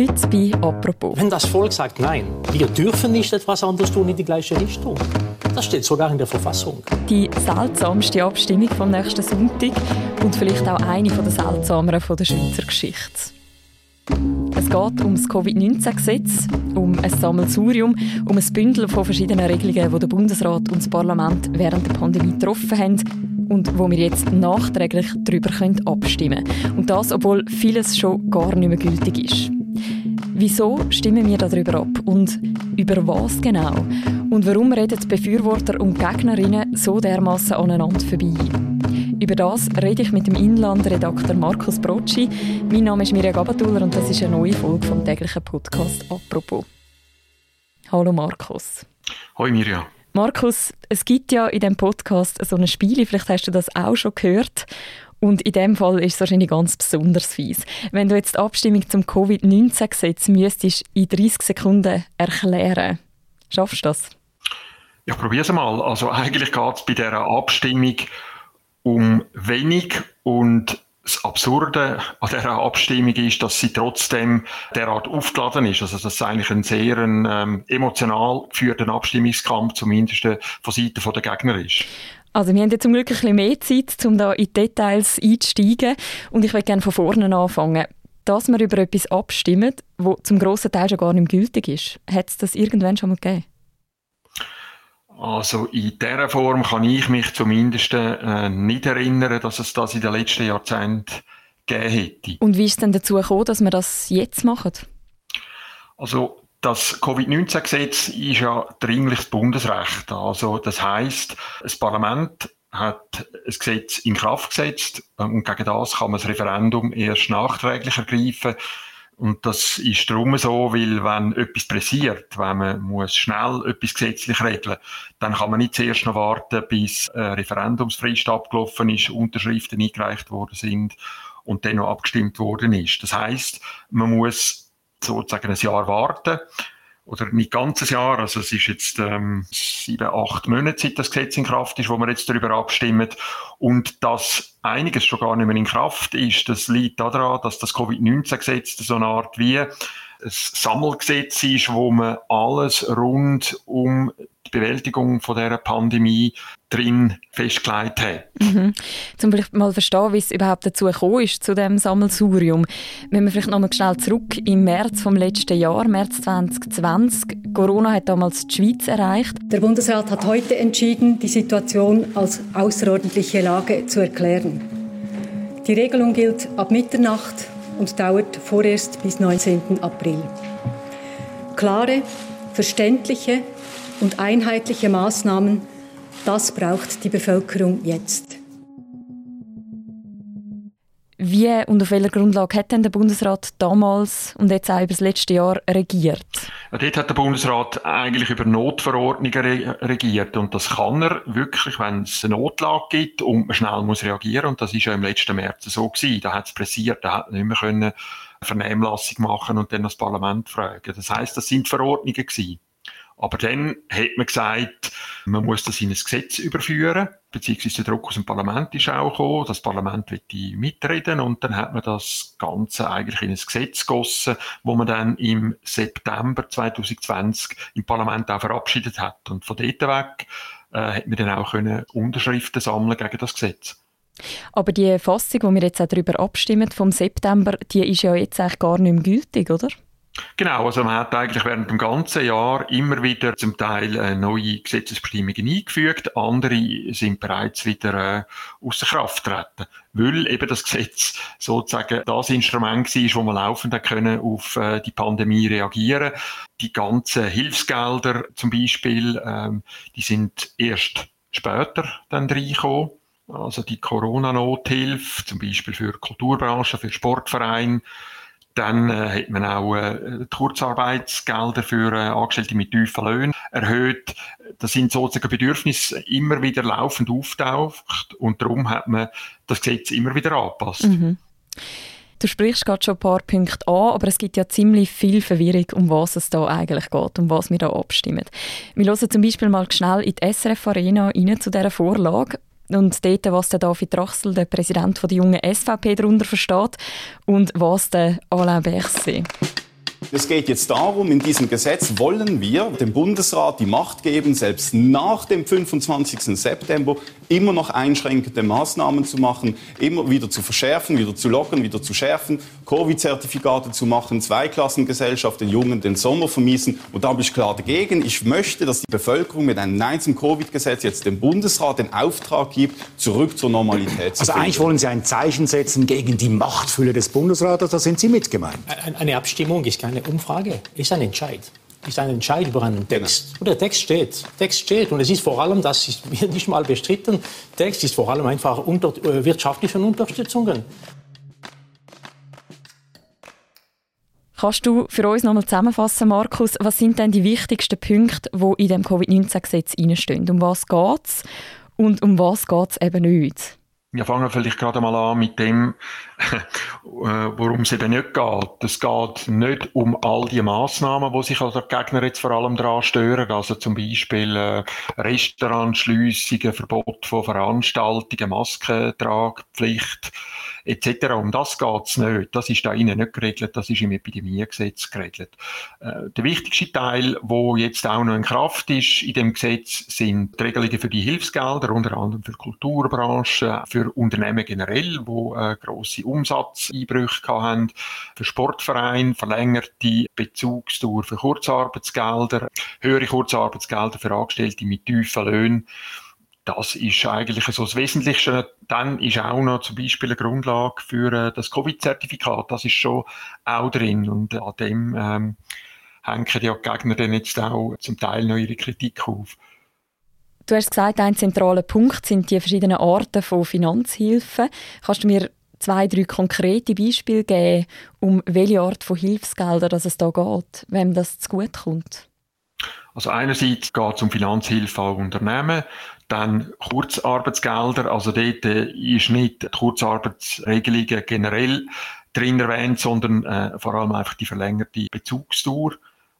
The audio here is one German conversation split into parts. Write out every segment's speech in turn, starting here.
Heute bei «Apropos». Wenn das Volk sagt Nein, wir dürfen nicht etwas anderes tun in die gleiche Richtung, das steht sogar in der Verfassung. Die seltsamste Abstimmung vom nächsten Sonntag und vielleicht auch eine der seltsameren von der Schweizer Geschichte. Es geht um das Covid-19-Gesetz, um ein Sammelsurium, um ein Bündel von verschiedenen Regelungen, die der Bundesrat und das Parlament während der Pandemie getroffen haben und wo wir jetzt nachträglich darüber abstimmen können. Und das, obwohl vieles schon gar nicht mehr gültig ist. Wieso stimmen wir darüber ab und über was genau? Und warum reden Befürworter und Gegnerinnen so dermaßen aneinander vorbei? Über das rede ich mit dem Inlandredakteur Markus Brocci. Mein Name ist Mirja Gabatuller und das ist eine neue Folge vom täglichen Podcast «Apropos». Hallo Markus. Hallo Mirja. Markus, es gibt ja in diesem Podcast so ein Spiel, vielleicht hast du das auch schon gehört. Und in dem Fall ist es wahrscheinlich ganz besonders fies. Wenn du jetzt die Abstimmung zum Covid-19-Gesetz müsstest in 30 Sekunden erklären, schaffst du das? Ich probiere es mal. Also eigentlich geht es bei dieser Abstimmung um wenig und das Absurde an dieser Abstimmung ist, dass sie trotzdem derart aufgeladen ist. Also, dass es eigentlich ein sehr ähm, emotional geführter Abstimmungskampf, zumindest von Seiten der Gegner ist. Also wir haben jetzt zum Glück ein bisschen mehr Zeit, um da in die Details einzusteigen. Und ich würde gerne von vorne anfangen. Dass wir über etwas abstimmen, das zum grossen Teil schon gar nicht gültig ist. Hat es das irgendwann schon mal gegeben? Also in dieser Form kann ich mich zumindest äh, nicht erinnern, dass es das in den letzten Jahrzehnten gegeben hätte. Und wie ist es denn dazu gekommen, dass wir das jetzt machen? Also das Covid-19-Gesetz ist ja dringliches Bundesrecht. Also das heißt, das Parlament hat ein Gesetz in Kraft gesetzt und gegen das kann man das Referendum erst nachträglich ergreifen. Und das ist darum so, weil wenn etwas pressiert, wenn man muss schnell etwas gesetzlich regeln, dann kann man nicht zuerst noch warten, bis eine Referendumsfrist abgelaufen ist, Unterschriften eingereicht worden sind und dann noch abgestimmt worden ist. Das heißt, man muss sozusagen ein Jahr warten. Oder nicht ganz ein Jahr, also es ist jetzt ähm, sieben, acht Monate, seit das Gesetz in Kraft ist, wo wir jetzt darüber abstimmen. Und dass einiges schon gar nicht mehr in Kraft ist, das liegt daran, dass das Covid-19-Gesetz so eine Art wie ein Sammelgesetz ist, wo man alles rund um Bewältigung von dieser Pandemie drin festgelegt hat. Mhm. Zum vielleicht mal verstehen, wie es überhaupt dazu gekommen ist, zu dem Sammelsurium. Wenn wir vielleicht noch mal schnell zurück im März vom letzten Jahr, März 2020. Corona hat damals die Schweiz erreicht. Der Bundesrat hat heute entschieden, die Situation als außerordentliche Lage zu erklären. Die Regelung gilt ab Mitternacht und dauert vorerst bis 19. April. Klare, verständliche und einheitliche Maßnahmen, das braucht die Bevölkerung jetzt. Wie und auf welcher Grundlage hat denn der Bundesrat damals und jetzt auch über das letzte Jahr regiert? Ja, dort hat der Bundesrat eigentlich über Notverordnungen re regiert und das kann er wirklich, wenn es eine Notlage gibt und man schnell muss reagieren und das ist ja im letzten März so gewesen. Da hat es pressiert, da hat nicht mehr können Vernehmlassung machen und dann das Parlament fragen. Das heißt, das sind Verordnungen gewesen. Aber dann hat man gesagt, man muss das in ein Gesetz überführen, beziehungsweise der Druck aus dem Parlament ist auch gekommen, das Parlament wird mitreden und dann hat man das Ganze eigentlich in ein Gesetz gegossen, wo man dann im September 2020 im Parlament auch verabschiedet hat. Und von dort weg äh, hat man dann auch können Unterschriften sammeln gegen das Gesetz. Aber die Fassung, wo wir jetzt auch darüber abstimmen, vom September, die ist ja jetzt eigentlich gar nicht mehr gültig, oder? Genau, also man hat eigentlich während dem ganzen Jahr immer wieder zum Teil äh, neue Gesetzesbestimmungen eingefügt, andere sind bereits wieder äh, außer Kraft treten, weil eben das Gesetz sozusagen das Instrument war, wo man laufend können auf äh, die Pandemie reagieren. Die ganzen Hilfsgelder zum Beispiel, ähm, die sind erst später dann reingekommen. Also die Corona-Nothilfe, zum Beispiel für Kulturbranche, für Sportvereine, dann äh, hat man auch äh, Kurzarbeitsgelder für äh, Angestellte mit tiefen Löhnen erhöht. Das sind sozusagen Bedürfnisse immer wieder laufend auftaucht und darum hat man das Gesetz immer wieder angepasst. Mhm. Du sprichst gerade schon ein paar Punkte an, aber es gibt ja ziemlich viel Verwirrung, um was es da eigentlich geht, um was wir da abstimmen. Wir hören zum Beispiel mal schnell in die SRF Arena rein zu dieser Vorlage und dort, was der David Rachsel, der Präsident der jungen SVP, darunter versteht und was der Alain Berset. Es geht jetzt darum, in diesem Gesetz wollen wir dem Bundesrat die Macht geben, selbst nach dem 25. September immer noch einschränkende Maßnahmen zu machen, immer wieder zu verschärfen, wieder zu lockern, wieder zu schärfen, Covid-Zertifikate zu machen, Zweiklassengesellschaft, den Jungen den Sommer vermiesen. Und da bin ich klar dagegen. Ich möchte, dass die Bevölkerung mit einem Nein zum Covid-Gesetz jetzt dem Bundesrat den Auftrag gibt, zurück zur Normalität zu Also eigentlich wollen Sie ein Zeichen setzen gegen die Machtfülle des Bundesrates, da sind Sie mitgemeint. Eine Abstimmung ist keine Umfrage, ist ein Entscheid ist ein Entscheid über einen Text. Genau. der Text steht. Text steht. Und es ist vor allem, das ist nicht mal bestritten, Text ist vor allem einfach unter, äh, wirtschaftliche Unterstützungen. Kannst du für uns noch nochmal zusammenfassen, Markus, was sind denn die wichtigsten Punkte, die in dem Covid-19-Gesetz stehen? Um was geht es und um was geht es eben nicht? Wir fangen vielleicht gerade mal an mit dem, worum es eben nicht geht. Es geht nicht um all die Massnahmen, wo sich also die Gegner jetzt vor allem daran stören. Also zum Beispiel äh, Restaurantschliessungen, Verbot von Veranstaltungen, Maskentragpflicht, etc. Um das geht's nicht. Das ist da innen nicht geregelt, das ist im Epidemiegesetz geregelt. Äh, der wichtigste Teil, wo jetzt auch noch in Kraft ist in dem Gesetz, sind die Regelungen für die Hilfsgelder, unter anderem für Kulturbranche, für Unternehmen generell, wo äh, grosse Umsatzeinbrüche haben, für Sportvereine, verlängerte Bezugsdauer für Kurzarbeitsgelder, höhere Kurzarbeitsgelder für Angestellte mit tiefen Löhnen das ist eigentlich so das Wesentliche. Dann ist auch noch zum Beispiel eine Grundlage für äh, das Covid-Zertifikat. Das ist schon auch drin. Und an dem ähm, hängen die Gegner dann jetzt auch zum Teil noch ihre Kritik auf. Du hast gesagt, ein zentraler Punkt sind die verschiedenen Arten von Finanzhilfen. Kannst du mir zwei, drei konkrete Beispiele geben, um welche Art von Hilfsgelder es da geht, wem das zu gut kommt? Also einerseits geht es um Finanzhilfe an Unternehmen, dann Kurzarbeitsgelder, also dort äh, ist nicht die Kurzarbeitsregelungen generell drin erwähnt, sondern äh, vor allem einfach die verlängerte Bezugsdauer.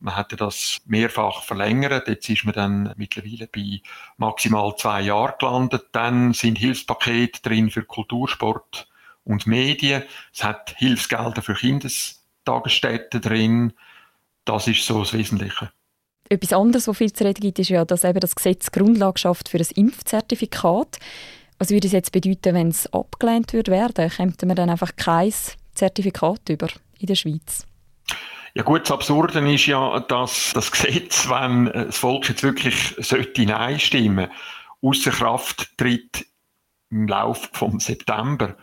Man hätte das mehrfach verlängert. Jetzt ist man dann mittlerweile bei maximal zwei Jahren gelandet. Dann sind Hilfspakete drin für Kultursport und Medien. Es hat Hilfsgelder für Kindestagesstätten drin. Das ist so das Wesentliche. Etwas anderes, was viel zu reden gibt, ist ja, dass eben das Gesetz Grundlage schafft für ein Impfzertifikat. Was würde es jetzt bedeuten, wenn es abgelehnt würde werden? Kämpft man dann einfach kein Zertifikat über in der Schweiz? Ja gut, das Absurde ist ja, dass das Gesetz, wenn das Volk jetzt wirklich sollte Nein stimmen, außer Kraft tritt im Laufe vom September,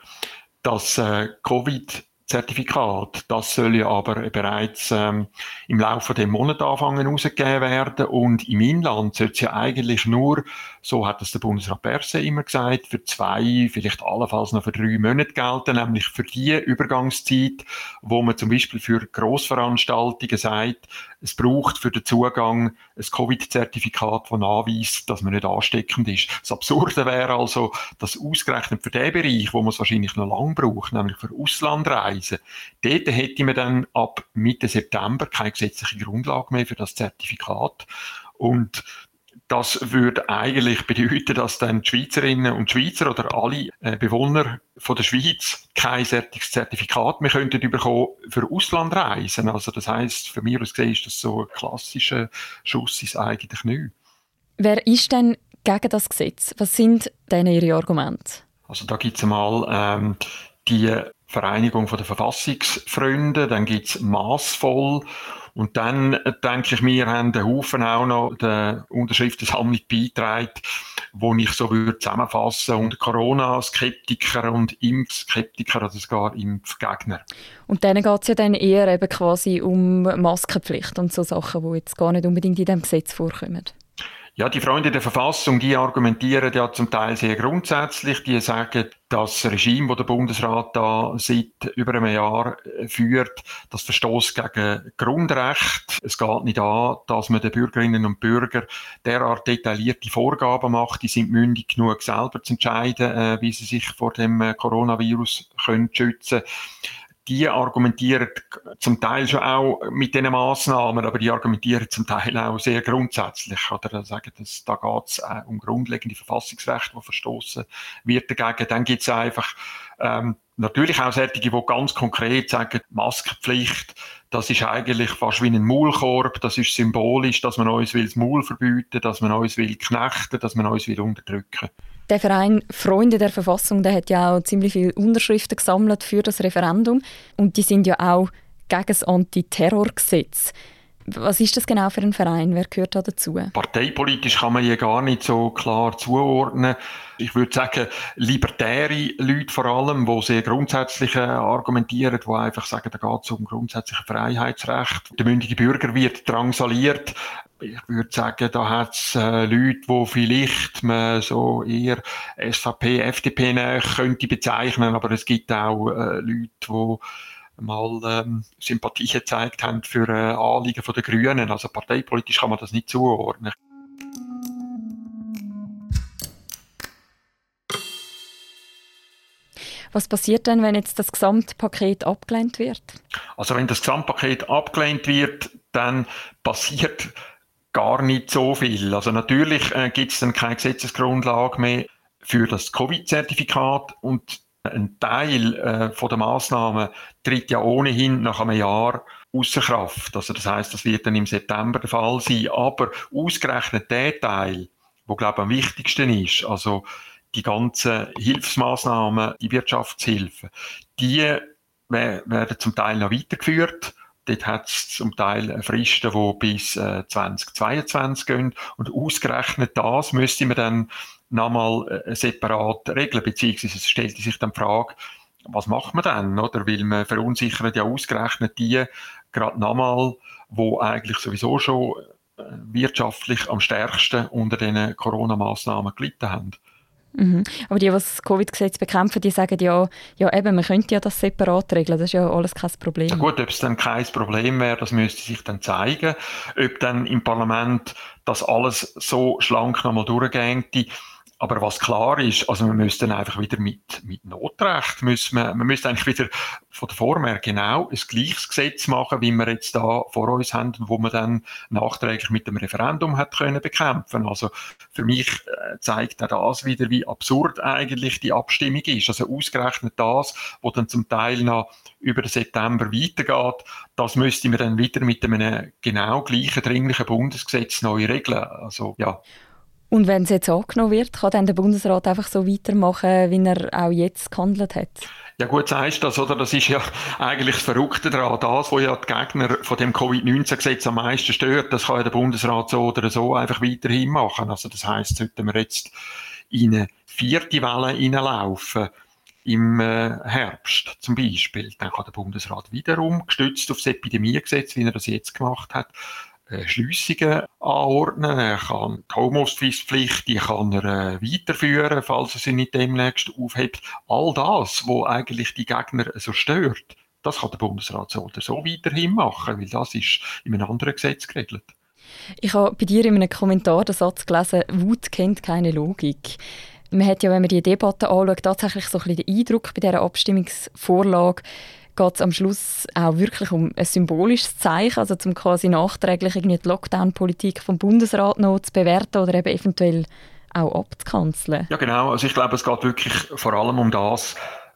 dass äh, Covid Zertifikat. Das soll ja aber bereits ähm, im Laufe des Monats anfangen rausgegeben werden und im Inland soll es ja eigentlich nur, so hat es der Bundesrat Perse immer gesagt, für zwei, vielleicht allenfalls noch für drei Monate gelten, nämlich für die Übergangszeit, wo man zum Beispiel für Grossveranstaltungen sagt, es braucht für den Zugang ein Covid-Zertifikat, das nachweist, dass man nicht ansteckend ist. Das Absurde wäre also, dass ausgerechnet für den Bereich, wo man es wahrscheinlich noch lange braucht, nämlich für Auslandreisen, dort hätte man dann ab Mitte September keine gesetzliche Grundlage mehr für das Zertifikat. Und das würde eigentlich bedeuten, dass dann die Schweizerinnen und Schweizer oder alle äh, Bewohner von der Schweiz kein Zertifikat mehr könnten bekommen für Auslandreisen. Also das heißt, für mich aus gesehen ist das so ein klassischer Schuss ins eigene Knie. Wer ist denn gegen das Gesetz? Was sind denn Ihre Argumente? Also da gibt es einmal ähm, die Vereinigung der Verfassungsfreunde, dann gibt es maßvoll und dann äh, denke ich mir, haben der Haufen auch noch der Unterschriftensammlung beigetragen, wo ich so würde zusammenfassen unter Corona-Skeptiker und Impfskeptiker, also sogar Impfgegner. Und denen geht es ja dann eher eben quasi um Maskenpflicht und so Sachen, die jetzt gar nicht unbedingt in diesem Gesetz vorkommen. Ja, die Freunde der Verfassung, die argumentieren ja zum Teil sehr grundsätzlich. Die sagen, das Regime, das der Bundesrat da seit über einem Jahr äh, führt, das verstoßt gegen Grundrecht. Es geht nicht an, dass man den Bürgerinnen und Bürgern derart detaillierte Vorgaben macht. Die sind mündig genug, selber zu entscheiden, äh, wie sie sich vor dem äh, Coronavirus können schützen können die argumentieren zum Teil schon auch mit diesen Massnahmen, aber die argumentieren zum Teil auch sehr grundsätzlich oder sagen, dass da geht es äh, um grundlegende Verfassungsrechte, die verstoßen wird dagegen. Dann gibt es einfach ähm, natürlich auch solche, die ganz konkret sagen, Maskenpflicht, das ist eigentlich fast wie ein Maulkorb, das ist symbolisch, dass man uns will das Maul verbieten, dass man uns will knechten, dass man uns will unterdrücken. Der Verein Freunde der Verfassung, der hat ja auch ziemlich viele Unterschriften gesammelt für das Referendum und die sind ja auch gegen das Antiterrorgesetz. Was ist das genau für ein Verein? Wer gehört da dazu? Parteipolitisch kann man hier gar nicht so klar zuordnen. Ich würde sagen, libertäre Leute vor allem, die sehr grundsätzlich argumentieren, die einfach sagen, da geht es um grundsätzliche Freiheitsrecht. Der mündige Bürger wird drangsaliert. Ich würde sagen, da hat es äh, Leute, die vielleicht man so eher SVP, FDP könnte bezeichnen, aber es gibt auch äh, Leute, die mal ähm, Sympathie gezeigt haben für äh, Anliegen von der Grünen. Also parteipolitisch kann man das nicht zuordnen. Was passiert denn, wenn jetzt das Gesamtpaket abgelehnt wird? Also wenn das Gesamtpaket abgelehnt wird, dann passiert gar nicht so viel. Also natürlich äh, gibt es dann keine Gesetzesgrundlage mehr für das Covid-Zertifikat und ein Teil äh, von der Maßnahmen tritt ja ohnehin nach einem Jahr außer Kraft. Also das heißt, das wird dann im September der Fall sein. Aber ausgerechnet der Teil, wo glaube ich am wichtigsten ist, also die ganzen Hilfsmaßnahmen, die Wirtschaftshilfen, die werden zum Teil noch weitergeführt. Dort hat es zum Teil Fristen, die bis äh, 2022 gehen. Und ausgerechnet das müsste man dann nochmal äh, separat regeln, beziehungsweise es stellt sich dann die Frage, was macht man dann, oder? Weil man verunsichert ja ausgerechnet die, gerade nochmal, wo eigentlich sowieso schon äh, wirtschaftlich am stärksten unter den Corona-Massnahmen gelitten haben. Mhm. Aber die, die das Covid-Gesetz bekämpfen, die sagen ja, ja eben, man könnte ja das separat regeln, das ist ja alles kein Problem. Ja gut, ob es dann kein Problem wäre, das müsste sich dann zeigen. Ob dann im Parlament das alles so schlank nochmal durchgängt, aber was klar ist, also wir müssten einfach wieder mit, mit Notrecht, müssen wir, wir müssen eigentlich wieder von der Form her genau ein gleiches Gesetz machen, wie wir jetzt da vor uns haben, wo man dann nachträglich mit dem Referendum hat können bekämpfen. Also für mich äh, zeigt auch das wieder, wie absurd eigentlich die Abstimmung ist. Also ausgerechnet das, wo dann zum Teil noch über den September weitergeht, das müsste man dann wieder mit einem genau gleichen dringlichen Bundesgesetz neu regeln. Also ja. Und wenn es jetzt angenommen wird, kann dann der Bundesrat einfach so weitermachen, wie er auch jetzt gehandelt hat? Ja gut, sagst das, oder? Das ist ja eigentlich das Verrückte daran. Das, was ja die Gegner von dem Covid-19-Gesetz am meisten stört, das kann ja der Bundesrat so oder so einfach weiterhin machen. Also das heisst, sollten wir jetzt in eine vierte Welle hineinlaufen, im äh, Herbst zum Beispiel, dann kann der Bundesrat wiederum, gestützt auf das Epidemiegesetz, wie er das jetzt gemacht hat, Schliessungen anordnen. Er kann die Homeoffice-Pflicht, die äh, weiterführen, falls er sie nicht demnächst aufhebt. All das, wo eigentlich die Gegner so stört, das kann der Bundesrat so oder so weiterhin machen, weil das ist in einem anderen Gesetz geregelt. Ich habe bei dir in einem Kommentar den Satz gelesen, Wut kennt keine Logik. Man hat ja, wenn man die Debatte anschaut, tatsächlich so ein bisschen den Eindruck bei dieser Abstimmungsvorlage, geht es am Schluss auch wirklich um ein symbolisches Zeichen, also zum quasi nachträglich irgendwie die Lockdown-Politik vom Bundesrat noch zu bewerten oder eben eventuell auch abzukanzeln. Ja genau, also ich glaube, es geht wirklich vor allem um das,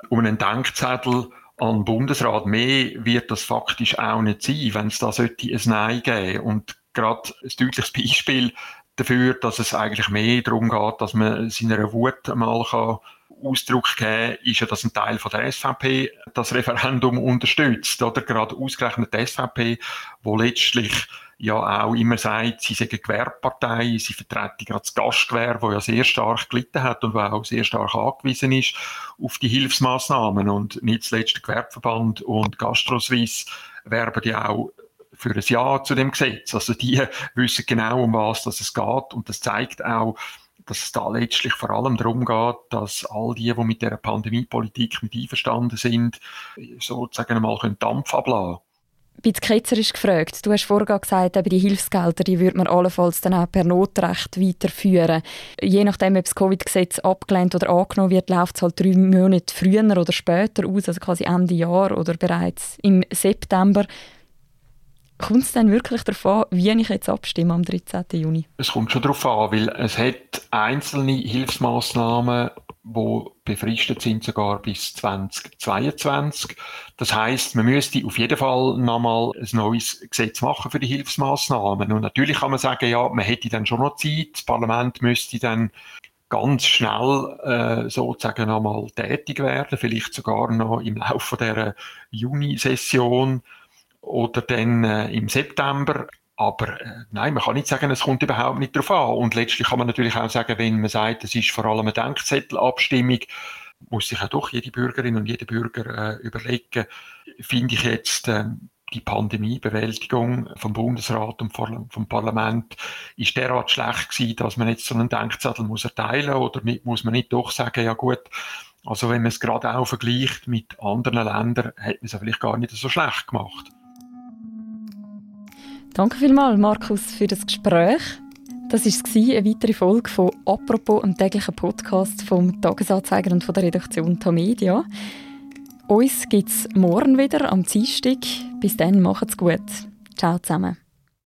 um einen Denkzettel an den Bundesrat. Mehr wird das faktisch auch nicht sein, wenn es da sollte ein Nein geben. Und gerade ein deutliches Beispiel dafür, dass es eigentlich mehr darum geht, dass man seiner Wut mal kann Ausdruck geben, ist ja, dass ein Teil von der SVP das Referendum unterstützt, oder? Gerade ausgerechnet die SVP, wo letztlich ja auch immer sagt, sie sind eine Gewerbepartei, sie vertreten gerade das Gastgewerbe, das ja sehr stark gelitten hat und auch sehr stark angewiesen ist auf die Hilfsmaßnahmen und nicht zuletzt der Gewerbeverband und GastroSuisse werben ja auch für ein Ja zu dem Gesetz. Also die wissen genau, um was es geht und das zeigt auch, dass es da letztlich vor allem darum geht, dass all die, die mit der Pandemiepolitik mit einverstanden sind, sozusagen einmal Dampf ablassen bei Ketzer ist gefragt. Du hast vorhin gesagt, eben die Hilfsgelder, die würde man allenfalls dann auch per Notrecht weiterführen. Je nachdem, ob das Covid-Gesetz abgelehnt oder angenommen wird, läuft es halt drei Monate früher oder später aus, also quasi Ende Jahr oder bereits im September. Kommt es dann wirklich darauf an, wie ich jetzt abstimme am 13. Juni? Es kommt schon darauf an, weil es hat einzelne Hilfsmaßnahmen, die befristet sind sogar bis 2022. Das heißt, man müsste auf jeden Fall nochmal ein neues Gesetz machen für die Hilfsmaßnahmen. Und natürlich kann man sagen, ja, man hätte dann schon noch Zeit. Das Parlament müsste dann ganz schnell äh, sozusagen nochmal tätig werden, vielleicht sogar noch im Laufe der Juni-Session oder dann äh, im September. Aber äh, nein, man kann nicht sagen, es kommt überhaupt nicht darauf an. Und letztlich kann man natürlich auch sagen, wenn man sagt, es ist vor allem eine Denkzettelabstimmung, muss sich auch doch jede Bürgerin und jeder Bürger äh, überlegen, finde ich jetzt äh, die Pandemiebewältigung vom Bundesrat und vom Parlament ist derart schlecht gewesen, dass man jetzt so einen Denkzettel muss erteilen oder muss man nicht doch sagen, ja gut, also wenn man es gerade auch vergleicht mit anderen Ländern, hat man es vielleicht gar nicht so schlecht gemacht. Danke vielmals, Markus, für das Gespräch. Das war eine weitere Folge von «Apropos», einem täglichen Podcast vom Tagesanzeiger und von der Redaktion Tamedia. Uns gibt es morgen wieder am Dienstag. Bis dann, macht's gut. Ciao zusammen.